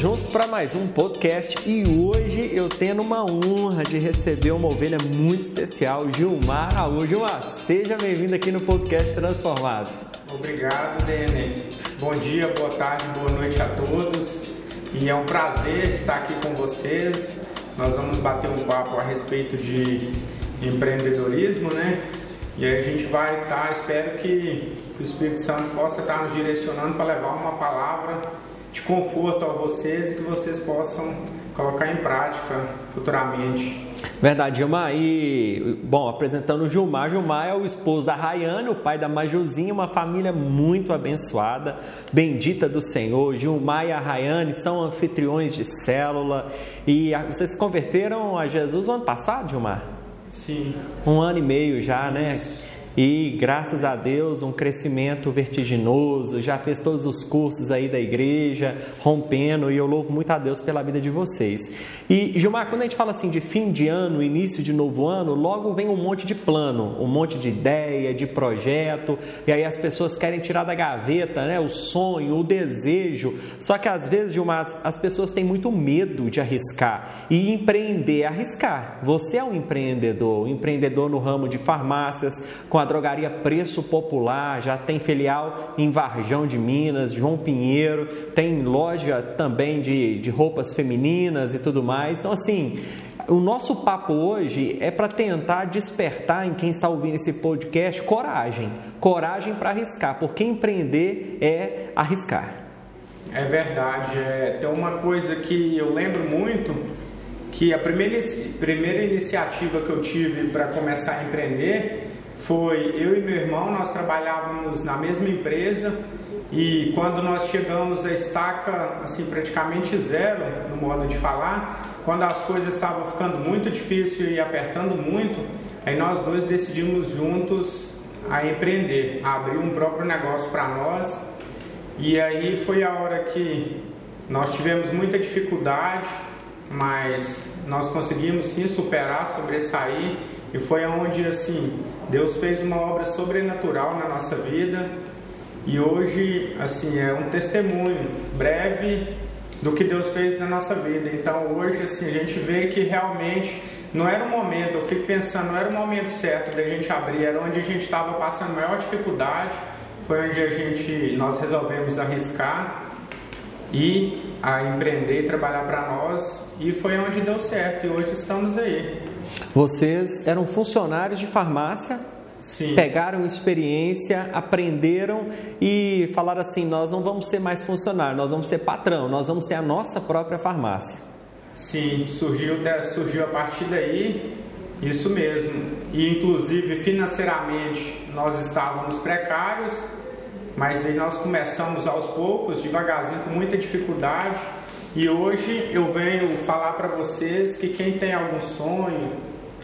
juntos para mais um podcast e hoje eu tenho uma honra de receber uma ovelha muito especial, Gilmar Raul. Gilmar, seja bem-vindo aqui no podcast Transformados. Obrigado, Dene. Bom dia, boa tarde, boa noite a todos. E é um prazer estar aqui com vocês. Nós vamos bater um papo a respeito de empreendedorismo, né? E aí a gente vai estar, tá, espero que o Espírito Santo possa estar nos direcionando para levar uma palavra de conforto a vocês e que vocês possam colocar em prática futuramente. Verdade, Gilmar. E, bom, apresentando o Gilmar. Gilmar é o esposo da Rayane, o pai da Majuzinha, uma família muito abençoada, bendita do Senhor. Gilmar e a Rayane são anfitriões de célula. E vocês se converteram a Jesus no ano passado, Gilmar? Sim. Um ano e meio já, né? E graças a Deus um crescimento vertiginoso, já fez todos os cursos aí da igreja, rompendo, e eu louvo muito a Deus pela vida de vocês. E Gilmar, quando a gente fala assim de fim de ano, início de novo ano, logo vem um monte de plano, um monte de ideia, de projeto, e aí as pessoas querem tirar da gaveta, né, o sonho, o desejo. Só que às vezes, Gilmar, as pessoas têm muito medo de arriscar e empreender, arriscar. Você é um empreendedor, um empreendedor no ramo de farmácias, com a drogaria Preço Popular, já tem filial em Varjão de Minas, João Pinheiro, tem loja também de, de roupas femininas e tudo mais. Então, assim, o nosso papo hoje é para tentar despertar em quem está ouvindo esse podcast coragem. Coragem para arriscar, porque empreender é arriscar. É verdade. É, tem uma coisa que eu lembro muito, que a primeira, primeira iniciativa que eu tive para começar a empreender foi eu e meu irmão, nós trabalhávamos na mesma empresa e quando nós chegamos a estaca assim praticamente zero no modo de falar, quando as coisas estavam ficando muito difícil e apertando muito, aí nós dois decidimos juntos a empreender, a abrir um próprio negócio para nós. E aí foi a hora que nós tivemos muita dificuldade, mas nós conseguimos sim superar, sobressair e foi onde assim Deus fez uma obra sobrenatural na nossa vida e hoje assim é um testemunho breve do que Deus fez na nossa vida. Então hoje assim a gente vê que realmente não era o momento, eu fico pensando, não era o momento certo da gente abrir, era onde a gente estava passando maior dificuldade, foi onde a gente nós resolvemos arriscar e a empreender e trabalhar para nós e foi onde deu certo e hoje estamos aí. Vocês eram funcionários de farmácia, Sim. pegaram experiência, aprenderam e falaram assim: nós não vamos ser mais funcionário, nós vamos ser patrão, nós vamos ter a nossa própria farmácia. Sim, surgiu, surgiu a partir daí, isso mesmo. E inclusive financeiramente nós estávamos precários, mas aí nós começamos aos poucos, devagarzinho, com muita dificuldade. E hoje eu venho falar para vocês que quem tem algum sonho,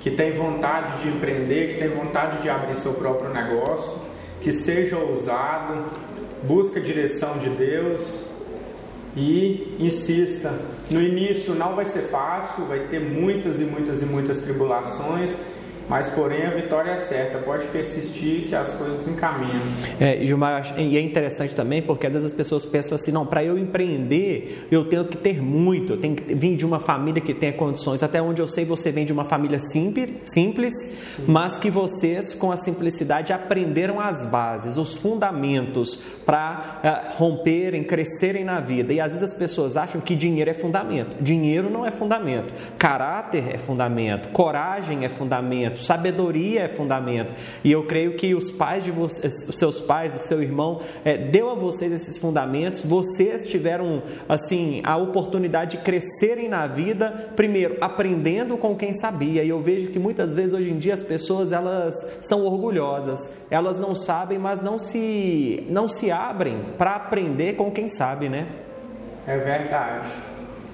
que tem vontade de empreender, que tem vontade de abrir seu próprio negócio, que seja ousado, busque a direção de Deus e insista. No início não vai ser fácil, vai ter muitas e muitas e muitas tribulações, mas porém a vitória é certa, pode persistir que as coisas encaminham. É, Gilmar, e é interessante também porque às vezes as pessoas pensam assim, não, para eu empreender eu tenho que ter muito, eu tenho que vir de uma família que tenha condições, até onde eu sei você vem de uma família simples, simples mas que vocês com a simplicidade aprenderam as bases, os fundamentos para uh, romperem, crescerem na vida, e às vezes as pessoas acham que dinheiro é fundamento, dinheiro não é fundamento, caráter é fundamento, coragem é fundamento, fundamento, sabedoria é fundamento. E eu creio que os pais de vocês, os seus pais, o seu irmão, é, deu a vocês esses fundamentos. Vocês tiveram assim a oportunidade de crescerem na vida, primeiro aprendendo com quem sabia. E eu vejo que muitas vezes hoje em dia as pessoas elas são orgulhosas, elas não sabem, mas não se não se abrem para aprender com quem sabe, né? É verdade.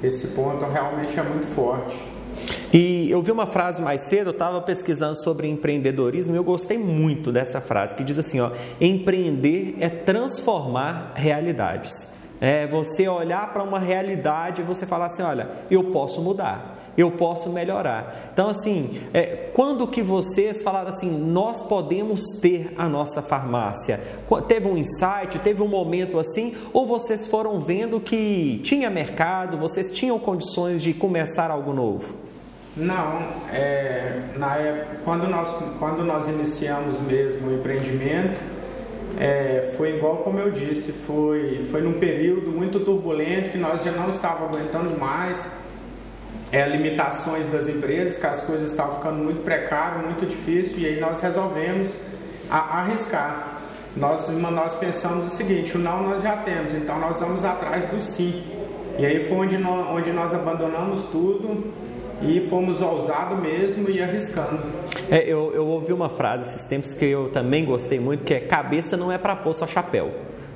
Esse ponto realmente é muito forte. E eu vi uma frase mais cedo, eu estava pesquisando sobre empreendedorismo e eu gostei muito dessa frase, que diz assim: ó, empreender é transformar realidades. É você olhar para uma realidade e você falar assim: olha, eu posso mudar. eu posso melhorar. Então, assim, é, quando que vocês falaram assim, nós podemos ter a nossa farmácia? Teve um insight, teve um momento assim, ou vocês foram vendo que tinha mercado, vocês tinham condições de começar algo novo? Não, é, na época, quando nós, quando nós iniciamos mesmo o empreendimento, é, foi igual como eu disse, foi, foi num período muito turbulento que nós já não estávamos aguentando mais é, limitações das empresas, que as coisas estavam ficando muito precárias, muito difícil, e aí nós resolvemos a, arriscar. Nós, nós pensamos o seguinte, o não nós já temos, então nós vamos atrás do sim. E aí foi onde nós, onde nós abandonamos tudo e fomos ousados mesmo e arriscando. É, eu, eu ouvi uma frase esses tempos que eu também gostei muito, que é cabeça não é para pôr só chapéu.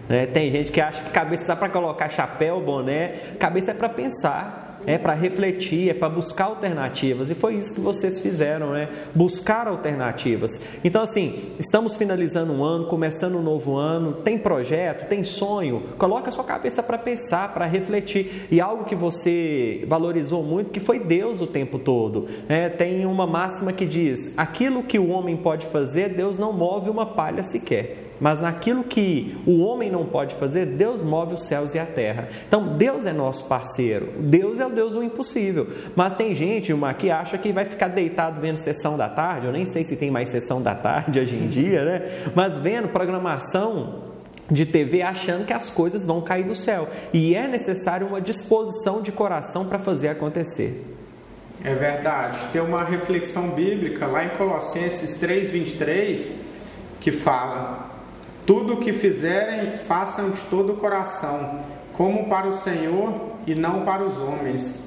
É, tem gente que acha que cabeça é para colocar chapéu, boné, cabeça é para pensar é para refletir, é para buscar alternativas. E foi isso que vocês fizeram, né? Buscar alternativas. Então, assim, estamos finalizando um ano, começando um novo ano, tem projeto, tem sonho, coloca a sua cabeça para pensar, para refletir. E algo que você valorizou muito, que foi Deus o tempo todo. Né? Tem uma máxima que diz: aquilo que o homem pode fazer, Deus não move uma palha sequer. Mas naquilo que o homem não pode fazer, Deus move os céus e a terra. Então, Deus é nosso parceiro. Deus é o Deus do impossível. Mas tem gente, uma que acha que vai ficar deitado vendo sessão da tarde. Eu nem sei se tem mais sessão da tarde hoje em dia, né? Mas vendo programação de TV achando que as coisas vão cair do céu. E é necessário uma disposição de coração para fazer acontecer. É verdade. Tem uma reflexão bíblica lá em Colossenses 3:23 que fala: tudo o que fizerem, façam de todo o coração, como para o Senhor e não para os homens.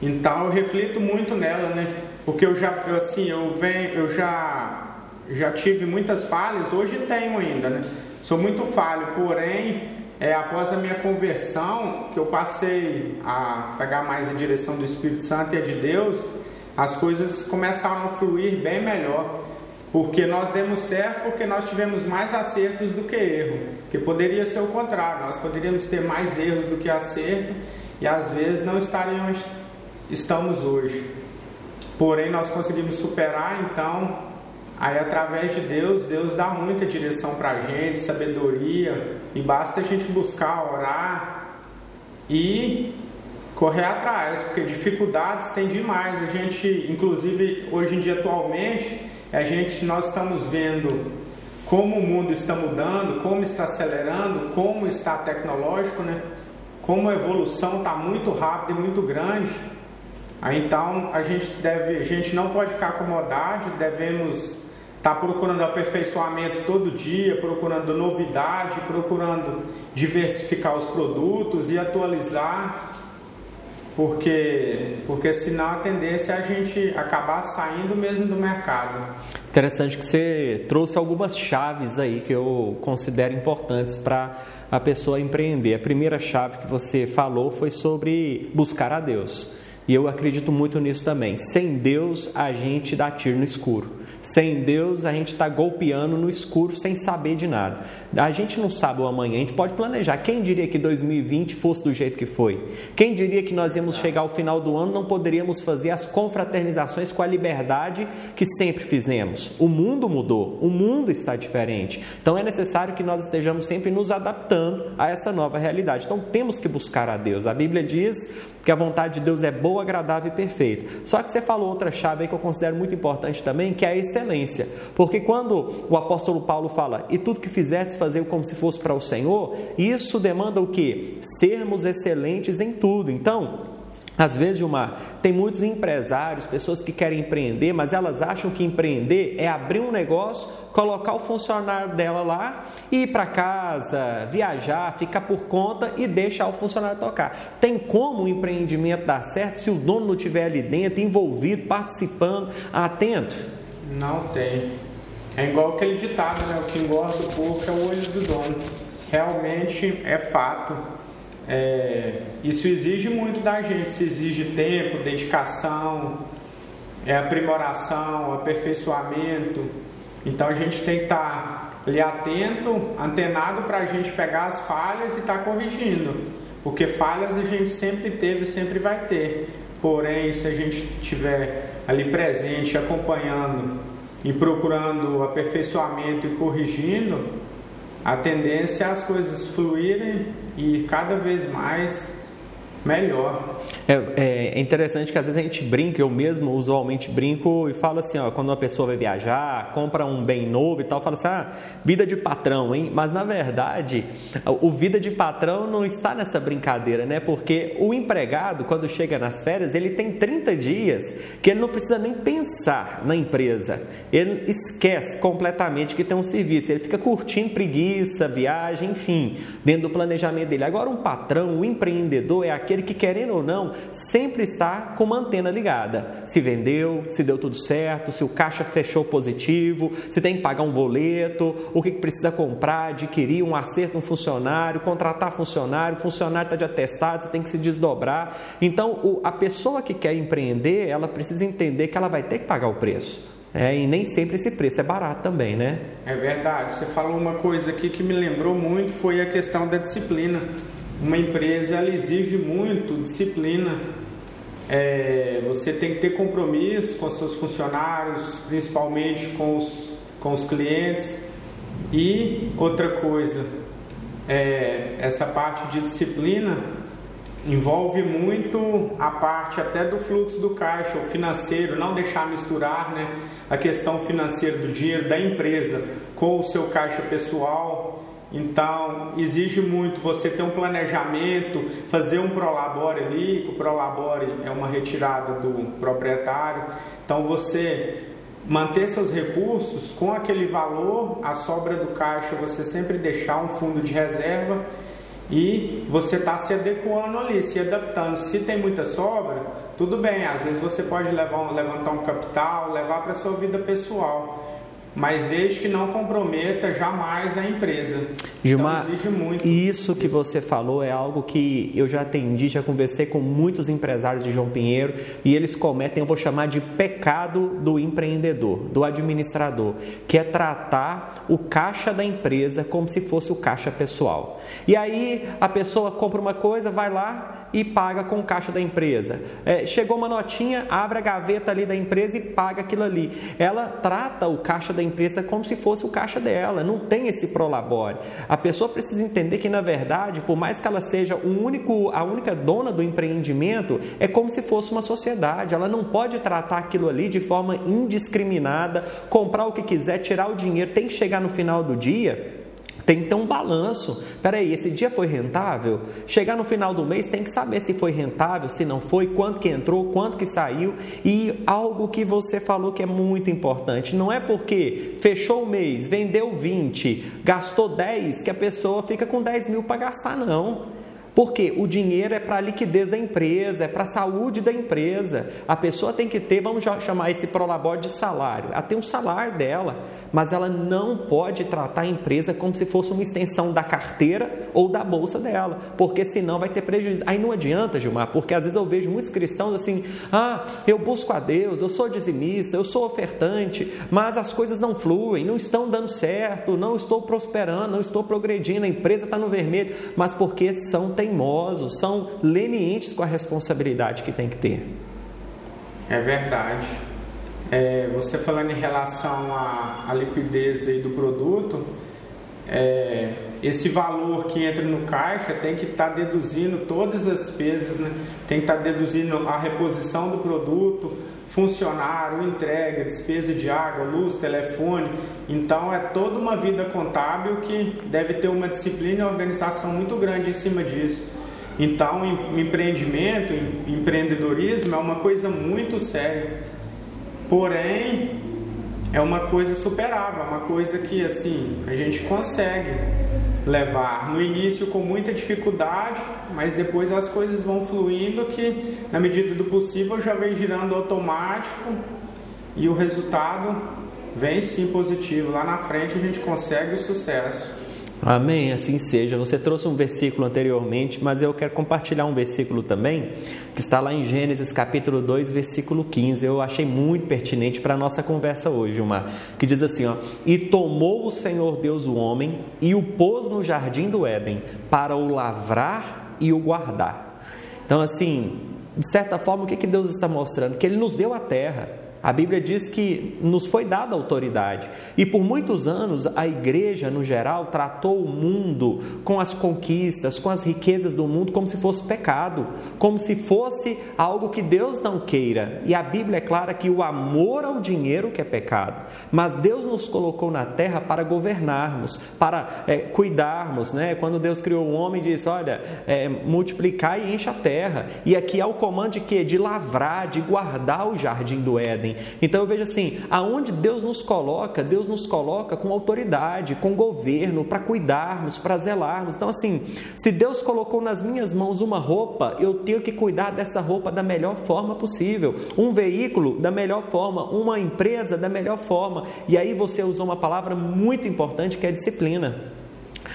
Então eu reflito muito nela, né? Porque eu já, eu, assim, eu venho, eu já, já tive muitas falhas, hoje tenho ainda, né? Sou muito falho, porém, é, após a minha conversão, que eu passei a pegar mais a direção do Espírito Santo e a de Deus, as coisas começaram a fluir bem melhor. Porque nós demos certo porque nós tivemos mais acertos do que erro. Que poderia ser o contrário, nós poderíamos ter mais erros do que acerto e às vezes não estaríamos onde estamos hoje. Porém, nós conseguimos superar, então, aí através de Deus, Deus dá muita direção para a gente, sabedoria, e basta a gente buscar, orar e correr atrás, porque dificuldades tem demais. A gente, inclusive, hoje em dia, atualmente, a gente, nós estamos vendo como o mundo está mudando, como está acelerando, como está tecnológico, né? Como a evolução está muito rápida e muito grande. Então a gente deve, a gente não pode ficar acomodado, devemos estar tá procurando aperfeiçoamento todo dia, procurando novidade, procurando diversificar os produtos e atualizar porque, porque senão a tendência é a gente acabar saindo mesmo do mercado. Interessante que você trouxe algumas chaves aí que eu considero importantes para a pessoa empreender. A primeira chave que você falou foi sobre buscar a Deus. E eu acredito muito nisso também. Sem Deus, a gente dá tiro no escuro. Sem Deus, a gente está golpeando no escuro sem saber de nada. A gente não sabe o amanhã, a gente pode planejar. Quem diria que 2020 fosse do jeito que foi? Quem diria que nós íamos chegar ao final do ano não poderíamos fazer as confraternizações com a liberdade que sempre fizemos? O mundo mudou, o mundo está diferente. Então é necessário que nós estejamos sempre nos adaptando a essa nova realidade. Então temos que buscar a Deus. A Bíblia diz que a vontade de Deus é boa, agradável e perfeita. Só que você falou outra chave aí que eu considero muito importante também, que é a excelência. Porque quando o apóstolo Paulo fala, e tudo que fizerdes fazer como se fosse para o Senhor, isso demanda o que? Sermos excelentes em tudo. Então, às vezes, Gilmar, tem muitos empresários, pessoas que querem empreender, mas elas acham que empreender é abrir um negócio, colocar o funcionário dela lá, ir para casa, viajar, ficar por conta e deixar o funcionário tocar. Tem como o empreendimento dar certo se o dono não estiver ali dentro, envolvido, participando, atento? Não tem. É igual aquele ditado, né? O que engorda o porco é o olho do dono. Realmente é fato é, isso exige muito da gente, exige tempo, dedicação, é, aprimoração, aperfeiçoamento. Então a gente tem que estar ali atento, antenado para a gente pegar as falhas e estar tá corrigindo. Porque falhas a gente sempre teve, sempre vai ter. porém, se a gente estiver ali presente, acompanhando e procurando aperfeiçoamento e corrigindo, a tendência é as coisas fluírem e cada vez mais melhor. É, é, interessante que às vezes a gente brinca, eu mesmo usualmente brinco e falo assim, ó, quando uma pessoa vai viajar, compra um bem novo e tal, fala assim, ah, vida de patrão, hein? Mas na verdade, o vida de patrão não está nessa brincadeira, né? Porque o empregado, quando chega nas férias, ele tem 30 dias que ele não precisa nem pensar na empresa. Ele esquece completamente que tem um serviço, ele fica curtindo preguiça, viagem, enfim, dentro do planejamento dele. Agora, um patrão, o empreendedor é aquele que, querendo ou não, sempre está com uma antena ligada. Se vendeu, se deu tudo certo, se o caixa fechou positivo, se tem que pagar um boleto, o que precisa comprar, adquirir um acerto um funcionário, contratar funcionário, funcionário está de atestado, você tem que se desdobrar. Então, a pessoa que quer empreender, ela precisa entender que ela vai ter que pagar o preço. É, e nem sempre esse preço é barato também, né? É verdade. Você falou uma coisa aqui que me lembrou muito, foi a questão da disciplina uma empresa ela exige muito disciplina. É, você tem que ter compromisso com seus funcionários, principalmente com os, com os clientes. E outra coisa, é, essa parte de disciplina envolve muito a parte até do fluxo do caixa, o financeiro, não deixar misturar né, a questão financeira do dinheiro da empresa com o seu caixa pessoal. Então, exige muito você ter um planejamento, fazer um prolabore ali, que o prolabore é uma retirada do proprietário. Então, você manter seus recursos com aquele valor, a sobra do caixa, você sempre deixar um fundo de reserva e você está se adequando ali, se adaptando. Se tem muita sobra, tudo bem, às vezes você pode levar, levantar um capital, levar para sua vida pessoal mas desde que não comprometa jamais a empresa. Gilmar, então, isso que você falou é algo que eu já atendi, já conversei com muitos empresários de João Pinheiro e eles cometem, eu vou chamar de pecado do empreendedor, do administrador, que é tratar o caixa da empresa como se fosse o caixa pessoal. E aí a pessoa compra uma coisa, vai lá, e paga com caixa da empresa. É, chegou uma notinha, abre a gaveta ali da empresa e paga aquilo ali. Ela trata o caixa da empresa como se fosse o caixa dela, não tem esse prolabore. A pessoa precisa entender que, na verdade, por mais que ela seja o único, a única dona do empreendimento, é como se fosse uma sociedade. Ela não pode tratar aquilo ali de forma indiscriminada, comprar o que quiser, tirar o dinheiro, tem que chegar no final do dia tem que ter um balanço. Peraí, esse dia foi rentável? Chegar no final do mês tem que saber se foi rentável, se não foi, quanto que entrou, quanto que saiu. E algo que você falou que é muito importante: não é porque fechou o mês, vendeu 20, gastou 10, que a pessoa fica com 10 mil para gastar, não. Porque o dinheiro é para a liquidez da empresa, é para a saúde da empresa. A pessoa tem que ter, vamos chamar esse prolabore de salário. Ela tem um salário dela, mas ela não pode tratar a empresa como se fosse uma extensão da carteira ou da bolsa dela, porque senão vai ter prejuízo. Aí não adianta, Gilmar, porque às vezes eu vejo muitos cristãos assim: ah, eu busco a Deus, eu sou dizimista, eu sou ofertante, mas as coisas não fluem, não estão dando certo, não estou prosperando, não estou progredindo, a empresa está no vermelho, mas porque são tem teimosos, são lenientes com a responsabilidade que tem que ter. É verdade. É, você falando em relação à, à liquidez do produto, é, esse valor que entra no caixa tem que estar tá deduzindo todas as despesas, né? tem que estar tá deduzindo a reposição do produto, funcionário, entrega, despesa de água, luz, telefone. Então é toda uma vida contábil que deve ter uma disciplina e organização muito grande em cima disso. Então, empreendimento, empreendedorismo é uma coisa muito séria. Porém, é uma coisa superável, é uma coisa que assim, a gente consegue levar no início com muita dificuldade, mas depois as coisas vão fluindo que na medida do possível já vem girando automático e o resultado vem sim positivo. Lá na frente a gente consegue o sucesso. Amém, assim seja. Você trouxe um versículo anteriormente, mas eu quero compartilhar um versículo também, que está lá em Gênesis capítulo 2, versículo 15. Eu achei muito pertinente para a nossa conversa hoje, uma que diz assim, ó: "E tomou o Senhor Deus o homem e o pôs no jardim do Éden para o lavrar e o guardar". Então assim, de certa forma, o que, que Deus está mostrando? Que Ele nos deu a terra. A Bíblia diz que nos foi dada autoridade. E por muitos anos a igreja, no geral, tratou o mundo com as conquistas, com as riquezas do mundo, como se fosse pecado, como se fosse algo que Deus não queira. E a Bíblia é clara que o amor ao dinheiro que é pecado. Mas Deus nos colocou na terra para governarmos, para é, cuidarmos. Né? Quando Deus criou o homem, disse: Olha, é, multiplicar e enche a terra. E aqui há o comando de quê? De lavrar, de guardar o jardim do Éden Então eu vejo assim, aonde Deus nos coloca, Deus nos coloca com autoridade, com governo, para cuidarmos, para zelarmos. Então assim, se Deus colocou nas minhas mãos uma roupa, eu tenho que cuidar dessa roupa da melhor forma possível. Um veículo da melhor forma, uma empresa da melhor forma. E aí você usou uma palavra muito importante que é disciplina.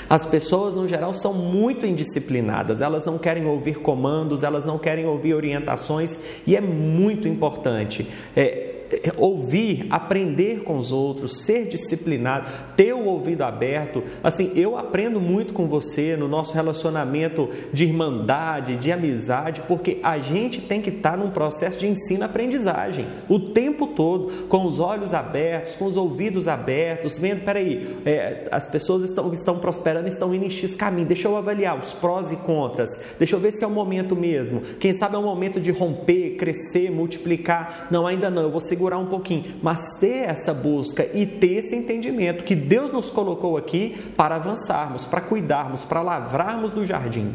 As pessoas, no geral, são muito indisciplinadas, elas não querem ouvir comandos, elas não querem ouvir orientações, e é muito importante. É, ouvir, aprender com os outros, ser disciplinado, ter o ouvido aberto. Assim, eu aprendo muito com você no nosso relacionamento de irmandade, de amizade, porque a gente tem que estar num processo de ensino-aprendizagem o tempo todo, com os olhos abertos, com os ouvidos abertos, vendo, peraí, é, as pessoas estão, estão prosperando, estão indo em X caminho, deixa eu avaliar os prós e contras, deixa eu ver se é o momento mesmo. Quem sabe é o momento de romper, crescer, multiplicar. Não, ainda não, eu vou segurar segurar um pouquinho, mas ter essa busca e ter esse entendimento que Deus nos colocou aqui para avançarmos, para cuidarmos, para lavrarmos do jardim.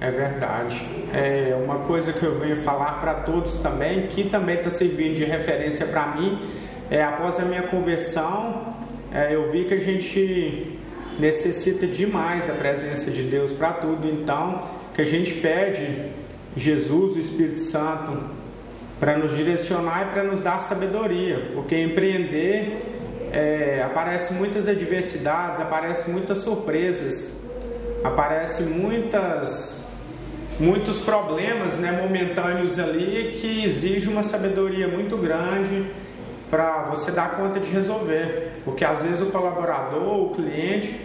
É verdade. É uma coisa que eu venho falar para todos também, que também está servindo de referência para mim, é após a minha conversão, é, eu vi que a gente necessita demais da presença de Deus para tudo, então que a gente pede Jesus, o Espírito Santo, para nos direcionar e para nos dar sabedoria, porque empreender é, aparece muitas adversidades, aparece muitas surpresas, aparece muitas muitos problemas né, momentâneos ali que exige uma sabedoria muito grande para você dar conta de resolver, porque às vezes o colaborador, o cliente,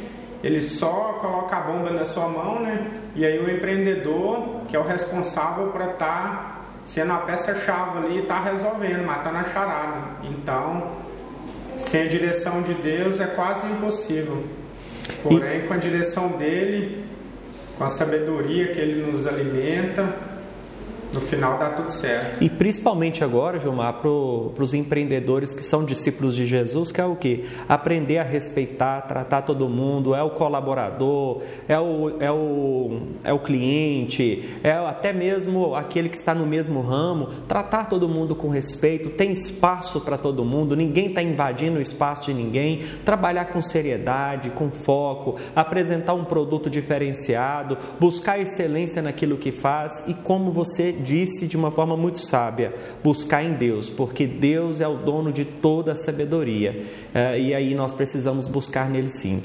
ele só coloca a bomba na sua mão, né? E aí o empreendedor, que é o responsável para estar tá sendo a peça-chave ali, está resolvendo, matando a charada. Então, sem a direção de Deus é quase impossível. Porém, e... com a direção dele, com a sabedoria que ele nos alimenta, no final dá tudo certo. E principalmente agora, Gilmar, para os empreendedores que são discípulos de Jesus, que é o que? Aprender a respeitar, tratar todo mundo, é o colaborador, é o, é o, é o cliente, é até mesmo aquele que está no mesmo ramo, tratar todo mundo com respeito, tem espaço para todo mundo, ninguém está invadindo o espaço de ninguém, trabalhar com seriedade, com foco, apresentar um produto diferenciado, buscar excelência naquilo que faz e como você disse de uma forma muito sábia: buscar em Deus, porque Deus é o dono de toda a sabedoria. É, e aí nós precisamos buscar nele sim.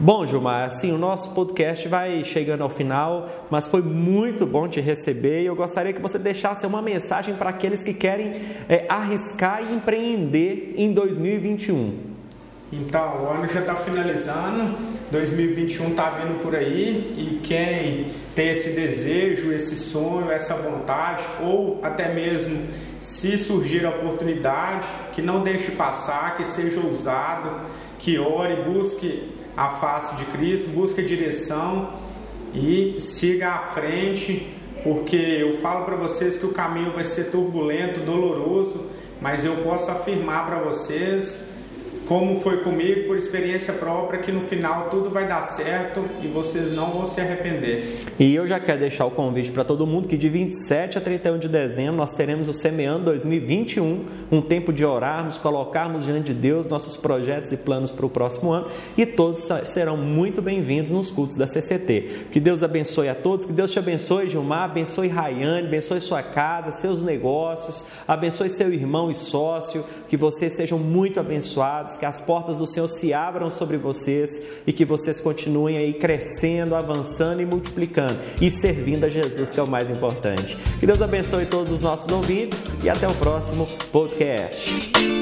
Bom, Gilmar, assim, o nosso podcast vai chegando ao final, mas foi muito bom te receber e eu gostaria que você deixasse uma mensagem para aqueles que querem é, arriscar e empreender em 2021. Então, o ano já está finalizando, 2021 está vindo por aí e quem tem esse desejo, esse sonho, essa vontade, ou até mesmo se surgir a oportunidade, que não deixe passar, que seja ousado, que ore, busque a face de Cristo, busque a direção e siga à frente, porque eu falo para vocês que o caminho vai ser turbulento, doloroso, mas eu posso afirmar para vocês como foi comigo, por experiência própria, que no final tudo vai dar certo e vocês não vão se arrepender. E eu já quero deixar o convite para todo mundo que de 27 a 31 de dezembro nós teremos o Semeando 2021, um tempo de orarmos, colocarmos diante de Deus nossos projetos e planos para o próximo ano e todos serão muito bem-vindos nos cultos da CCT. Que Deus abençoe a todos, que Deus te abençoe, Gilmar, abençoe Rayane, abençoe sua casa, seus negócios, abençoe seu irmão e sócio, que vocês sejam muito abençoados que as portas do Senhor se abram sobre vocês e que vocês continuem aí crescendo, avançando e multiplicando e servindo a Jesus, que é o mais importante. Que Deus abençoe todos os nossos ouvintes e até o próximo podcast.